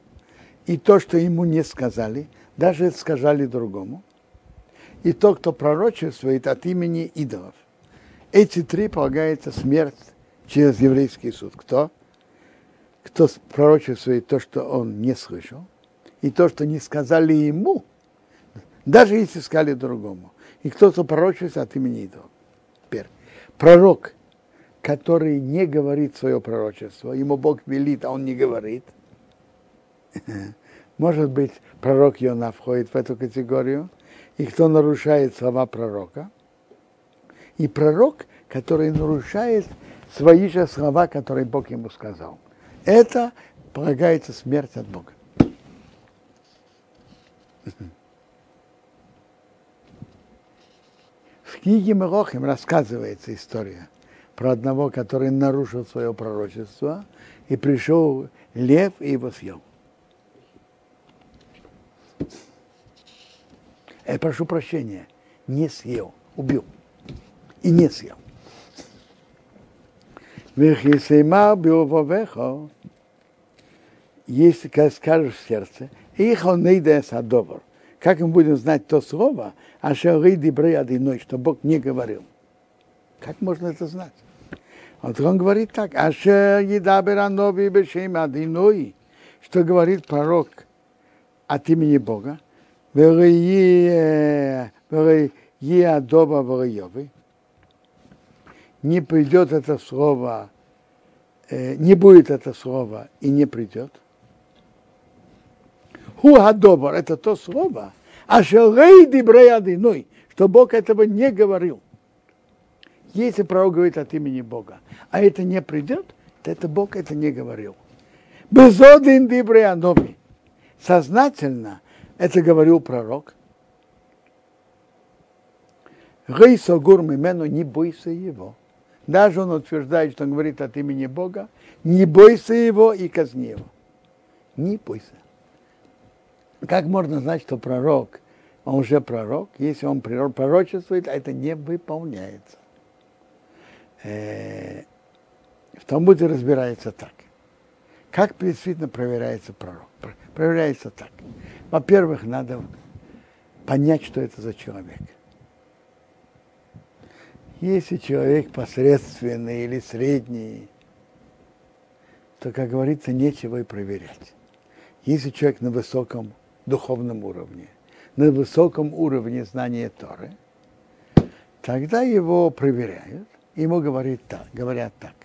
и то, что ему не сказали, даже сказали другому, и тот, кто пророчествует от имени идолов. Эти три полагается смерть через еврейский суд. Кто? Кто пророчествует то, что он не слышал, и то, что не сказали ему, даже если сказали другому. И кто-то пророчествует от имени идола. Теперь, пророк, который не говорит свое пророчество, ему Бог велит, а он не говорит, может быть, пророк Йона входит в эту категорию, и кто нарушает слова пророка, и пророк, который нарушает свои же слова, которые Бог ему сказал. Это полагается смерть от Бога. В книге Мерохим рассказывается история про одного, который нарушил свое пророчество, и пришел лев и его съел. Я прошу прощения, не съел, убил. И не съел. Если скажешь в сердце, их он не добр. Как мы будем знать то слово, а дебрей одиной, что Бог не говорил? Как можно это знать? Вот он говорит так, Ашер едабер анови бешем одиной, что говорит пророк от имени Бога, не придет это слово, не будет это слово и не придет. Хуадобар – это то слово, а шелей дибреядиной, что Бог этого не говорил. Если пророк говорит от имени Бога, а это не придет, то это Бог это не говорил. Безодин дибреядоми. Сознательно это говорил пророк. Гейсо гурмимену, не бойся его. Даже он утверждает, что он говорит от имени Бога, не бойся его и казни его. Не бойся. Как можно знать, что пророк, он уже пророк, если он пророчествует, а это не выполняется. Э, в Талмуде разбирается так. Как действительно проверяется пророк? Проверяется так. Во-первых, надо понять, что это за человек. Если человек посредственный или средний, то, как говорится, нечего и проверять. Если человек на высоком духовном уровне, на высоком уровне знания Торы, тогда его проверяют, ему говорят так, говорят так.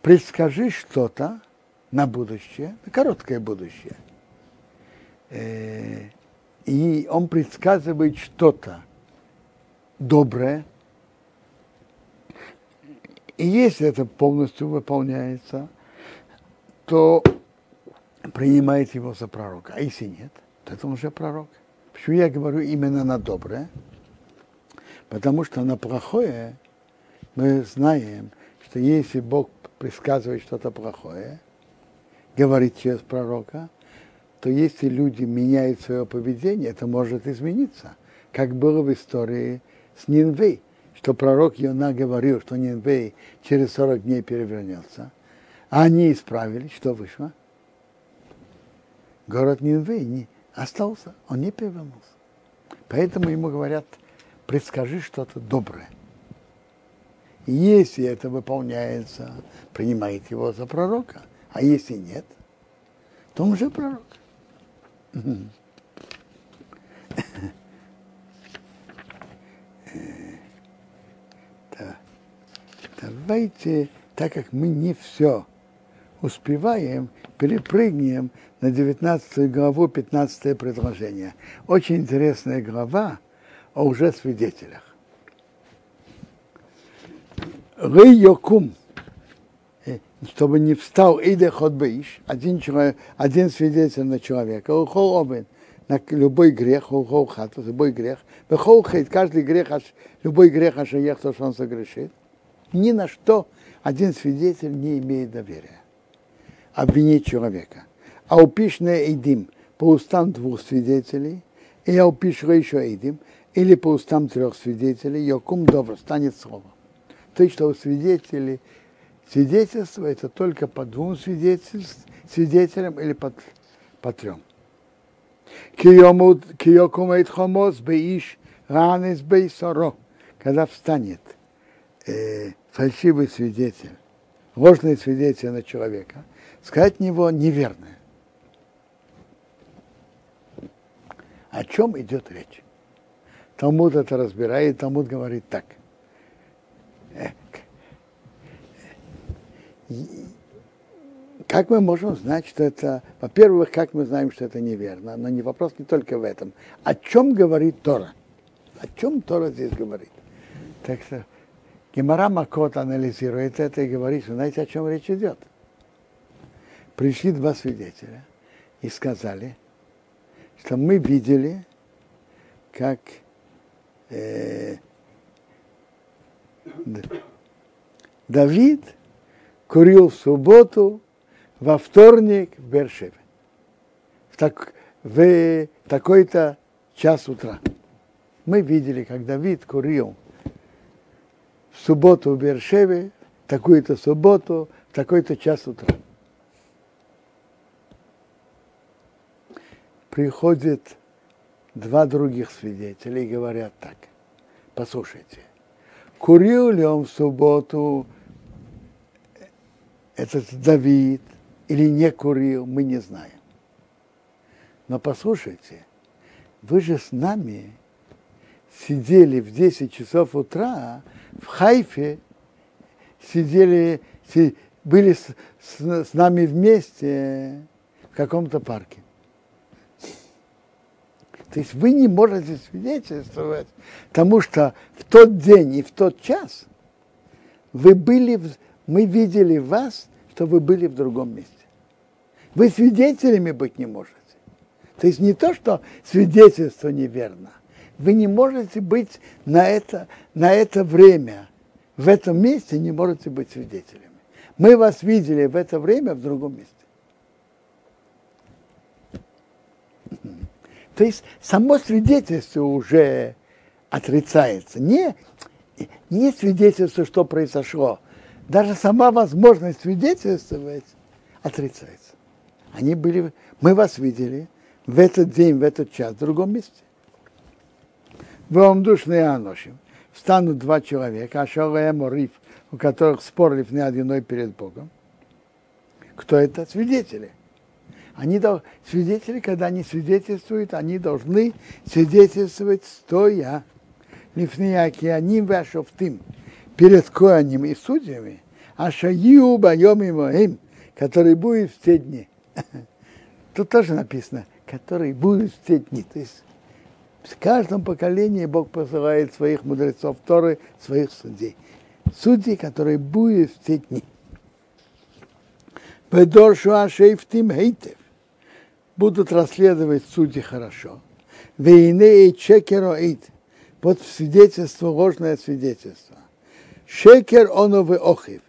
Предскажи что-то на будущее, на короткое будущее – Э, и он предсказывает что-то доброе, и если это полностью выполняется, то принимает его за пророка. А если нет, то это уже пророк. Почему я говорю именно на доброе? Потому что на плохое мы знаем, что если Бог предсказывает что-то плохое, говорит через пророка, то если люди меняют свое поведение, это может измениться. Как было в истории с Нинвей, что пророк Йона говорил, что Нинвей через 40 дней перевернется. А они исправились, что вышло? Город Нинвей не остался, он не перевернулся. Поэтому ему говорят, предскажи что-то доброе. И если это выполняется, принимает его за пророка. А если нет, то он уже пророк. Да. Давайте, так как мы не все успеваем, перепрыгнем на 19 главу, 15 предложение. Очень интересная глава о уже свидетелях. Ры Йокум – чтобы не встал иде ход бейш, один, человек, один свидетель на человека, ухол обен, на любой грех, ухол хат, любой грех, бехол хейт, каждый грех, любой грех, аж то, что он согрешит, ни на что один свидетель не имеет доверия. Обвинить человека. А упишная идим по устам двух свидетелей, и я упишу еще идим, или по устам трех свидетелей, йокум добро, станет слово. То есть, что у свидетелей Свидетельство это только по двум свидетелям или по, по трем. Киокумейт хомос бейш ранес бейсоро. Когда встанет э, фальшивый свидетель ложное свидетельство на человека, сказать него неверное. О чем идет речь? Талмуд это разбирает, Талмуд говорит так. Как мы можем знать, что это, во-первых, как мы знаем, что это неверно, но не вопрос не только в этом. О чем говорит Тора? О чем Тора здесь говорит? Так что Гемара Макот анализирует это и говорит, что знаете, о чем речь идет? Пришли два свидетеля и сказали, что мы видели, как э, Давид курил в субботу, во вторник в Бершеве. В, так, в такой-то час утра. Мы видели, как Давид курил в субботу в Бершеве, такую-то субботу, в такой-то час утра. Приходят два других свидетеля и говорят так. Послушайте, курил ли он в субботу этот Давид или не курил, мы не знаем. Но послушайте, вы же с нами сидели в 10 часов утра в Хайфе, сидели, были с, с, с нами вместе в каком-то парке. То есть вы не можете свидетельствовать, потому что в тот день и в тот час вы были, мы видели вас, что вы были в другом месте. Вы свидетелями быть не можете. То есть не то, что свидетельство неверно. Вы не можете быть на это, на это время, в этом месте не можете быть свидетелями. Мы вас видели в это время в другом месте. То есть само свидетельство уже отрицается. Не, не свидетельство, что произошло. Даже сама возможность свидетельствовать отрицается. Они были, мы вас видели в этот день, в этот час, в другом месте. Вам душные аношим. Встанут два человека, Ашалаем Риф, у которых спорили в одиной перед Богом. Кто это? Свидетели. Они должны, свидетели, когда они свидетельствуют, они должны свидетельствовать стоя. Лифнияки они вашофтым перед коаним и судьями, а шаю байом им, который будет в те дни. Тут тоже написано, который будет в те дни. То есть в каждом поколении Бог посылает своих мудрецов Торы, своих судей. Судьи, которые будут в те дни. Будут расследовать судьи хорошо. Вейне и чекероид. Вот свидетельство, ложное свидетельство. Шекер он охив.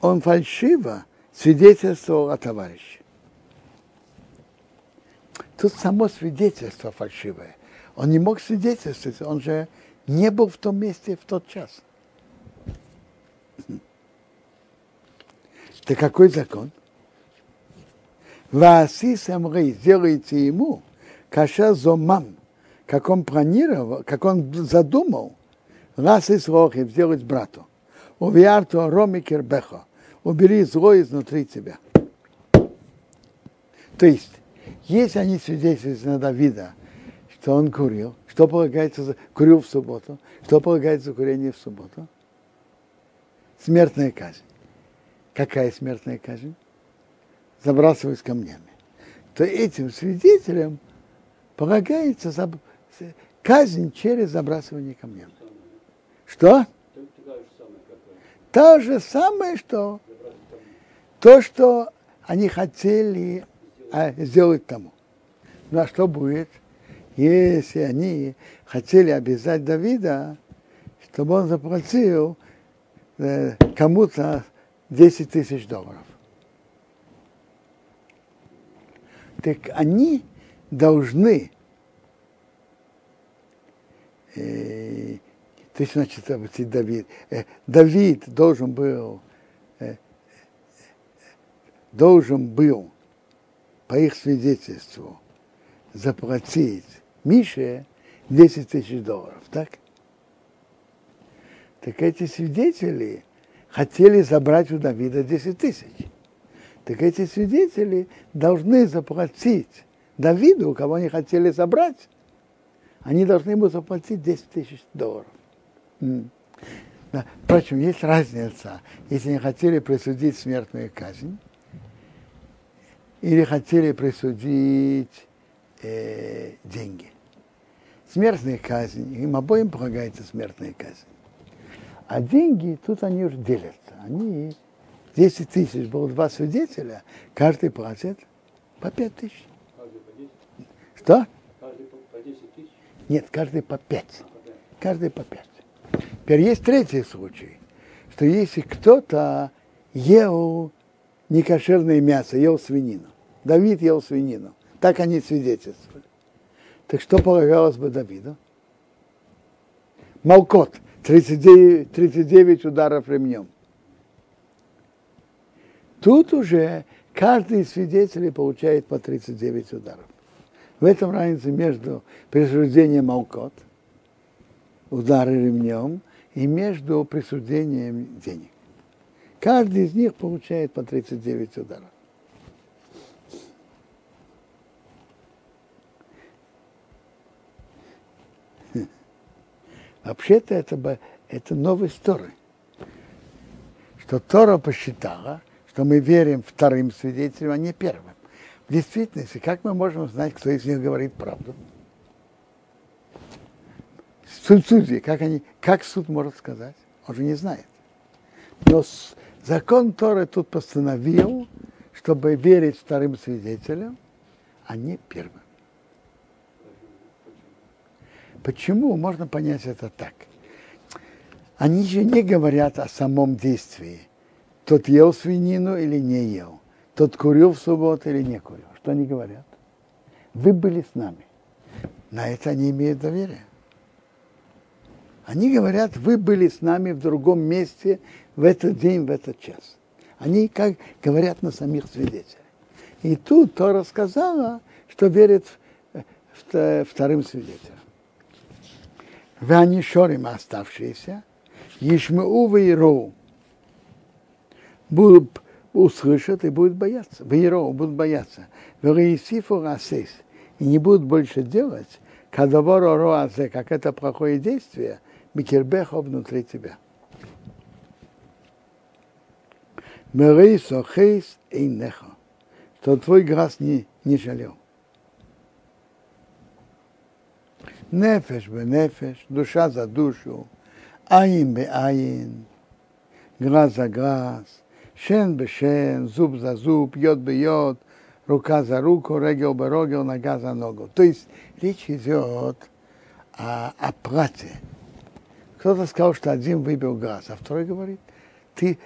Он фальшиво свидетельствовал о товарище. Тут само свидетельство фальшивое. Он не мог свидетельствовать, он же не был в том месте в тот час. Это какой закон? Вааси самрей, сделайте ему, каша зомам, как он планировал, как он задумал, раз рохи сделать брату. Увиарту роми кербехо, убери зло изнутри тебя. То есть, если они свидетельствуют на Давида, что он курил, что полагается за курил в субботу, что полагается за курение в субботу? Смертная казнь. Какая смертная казнь? Забрасывать камнями. То этим свидетелям полагается казнь через забрасывание камнями. Что? То же самое, что то, что они хотели а, сделать тому. Ну а что будет, если они хотели обязать Давида, чтобы он заплатил э, кому-то 10 тысяч долларов? Так они должны э, есть, значит, Давид, э, Давид должен был должен был, по их свидетельству, заплатить Мише 10 тысяч долларов, так? Так эти свидетели хотели забрать у Давида 10 тысяч. Так эти свидетели должны заплатить Давиду, кого они хотели забрать, они должны ему заплатить 10 тысяч долларов. Да. Впрочем, есть разница, если они хотели присудить смертную казнь, или хотели присудить э, деньги. Смертная казнь, им обоим полагается смертная казнь. А деньги, тут они уже делятся. Они 10 тысяч, было два свидетеля, каждый платит по 5 тысяч. Каждый по 10? Что? Каждый по 10 тысяч? Нет, каждый по 5. Каждый по 5. Теперь есть третий случай, что если кто-то ел некошерное мясо, ел свинину, Давид ел свинину, так они свидетельствовали. Так что полагалось бы Давиду? Малкот, 39, 39 ударов ремнем. Тут уже каждый из свидетелей получает по 39 ударов. В этом разница между присуждением Малкот, удары ремнем, и между присуждением денег. Каждый из них получает по 39 ударов. Вообще-то это, это новый Торы. Что Тора посчитала, что мы верим вторым свидетелям, а не первым. В действительности, как мы можем знать, кто из них говорит правду? Суд судьи, как, они, как суд может сказать? Он же не знает. Но закон Торы тут постановил, чтобы верить вторым свидетелям, а не первым. Почему? Можно понять это так. Они же не говорят о самом действии. Тот ел свинину или не ел. Тот курил в субботу или не курил. Что они говорят? Вы были с нами. На это они имеют доверие. Они говорят, вы были с нами в другом месте в этот день, в этот час. Они как говорят на самих свидетелях. И тут Тора сказала, что верит вторым свидетелям. Вы они шорим оставшиеся, Ишмау Вейроу будут услышат и будут бояться. Вейроу будут бояться. Вейсифу Расейс и не будут больше делать, когда роазе, как это плохое действие, Микербеха внутри тебя. Мерейсо хейс и нехо, что твой глаз не, не жалел. Нефеш бе нефеш, душа за душу, айн бе айн, глаз за глаз, шен бе шен, зуб за зуб, йод бе йод, рука за руку, регел бе рогел, нога за ногу. То есть речь идет о, о плате, кто-то сказал, что один выбил газ, а второй говорит, ты,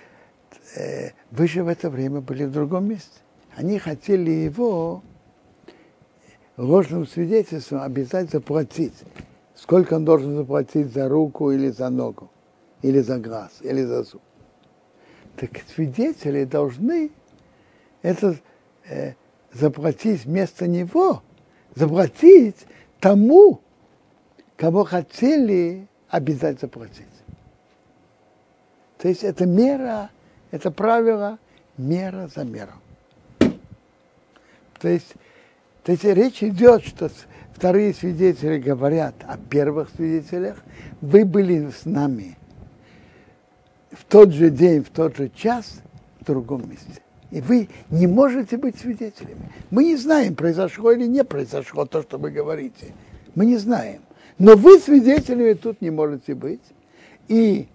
э, вы же в это время были в другом месте. Они хотели его ложным свидетельством обязать заплатить. Сколько он должен заплатить за руку или за ногу, или за глаз, или за зуб. Так свидетели должны это э, заплатить вместо него, заплатить тому, кого хотели обязать заплатить. То есть это мера, это правило мера за меру. То есть, то есть речь идет, что вторые свидетели говорят о первых свидетелях. Вы были с нами в тот же день, в тот же час, в другом месте. И вы не можете быть свидетелями. Мы не знаем, произошло или не произошло то, что вы говорите. Мы не знаем. Но вы свидетелями тут не можете быть. И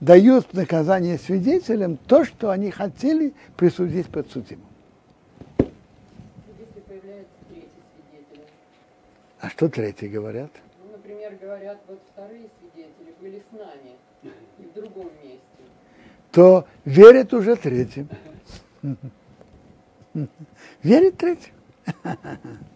дают наказание свидетелям то, что они хотели присудить свидетель. А что третьи говорят? Ну, например, говорят, вот вторые свидетели были с нами и в другом месте. То верят уже третьим. Верит третьим.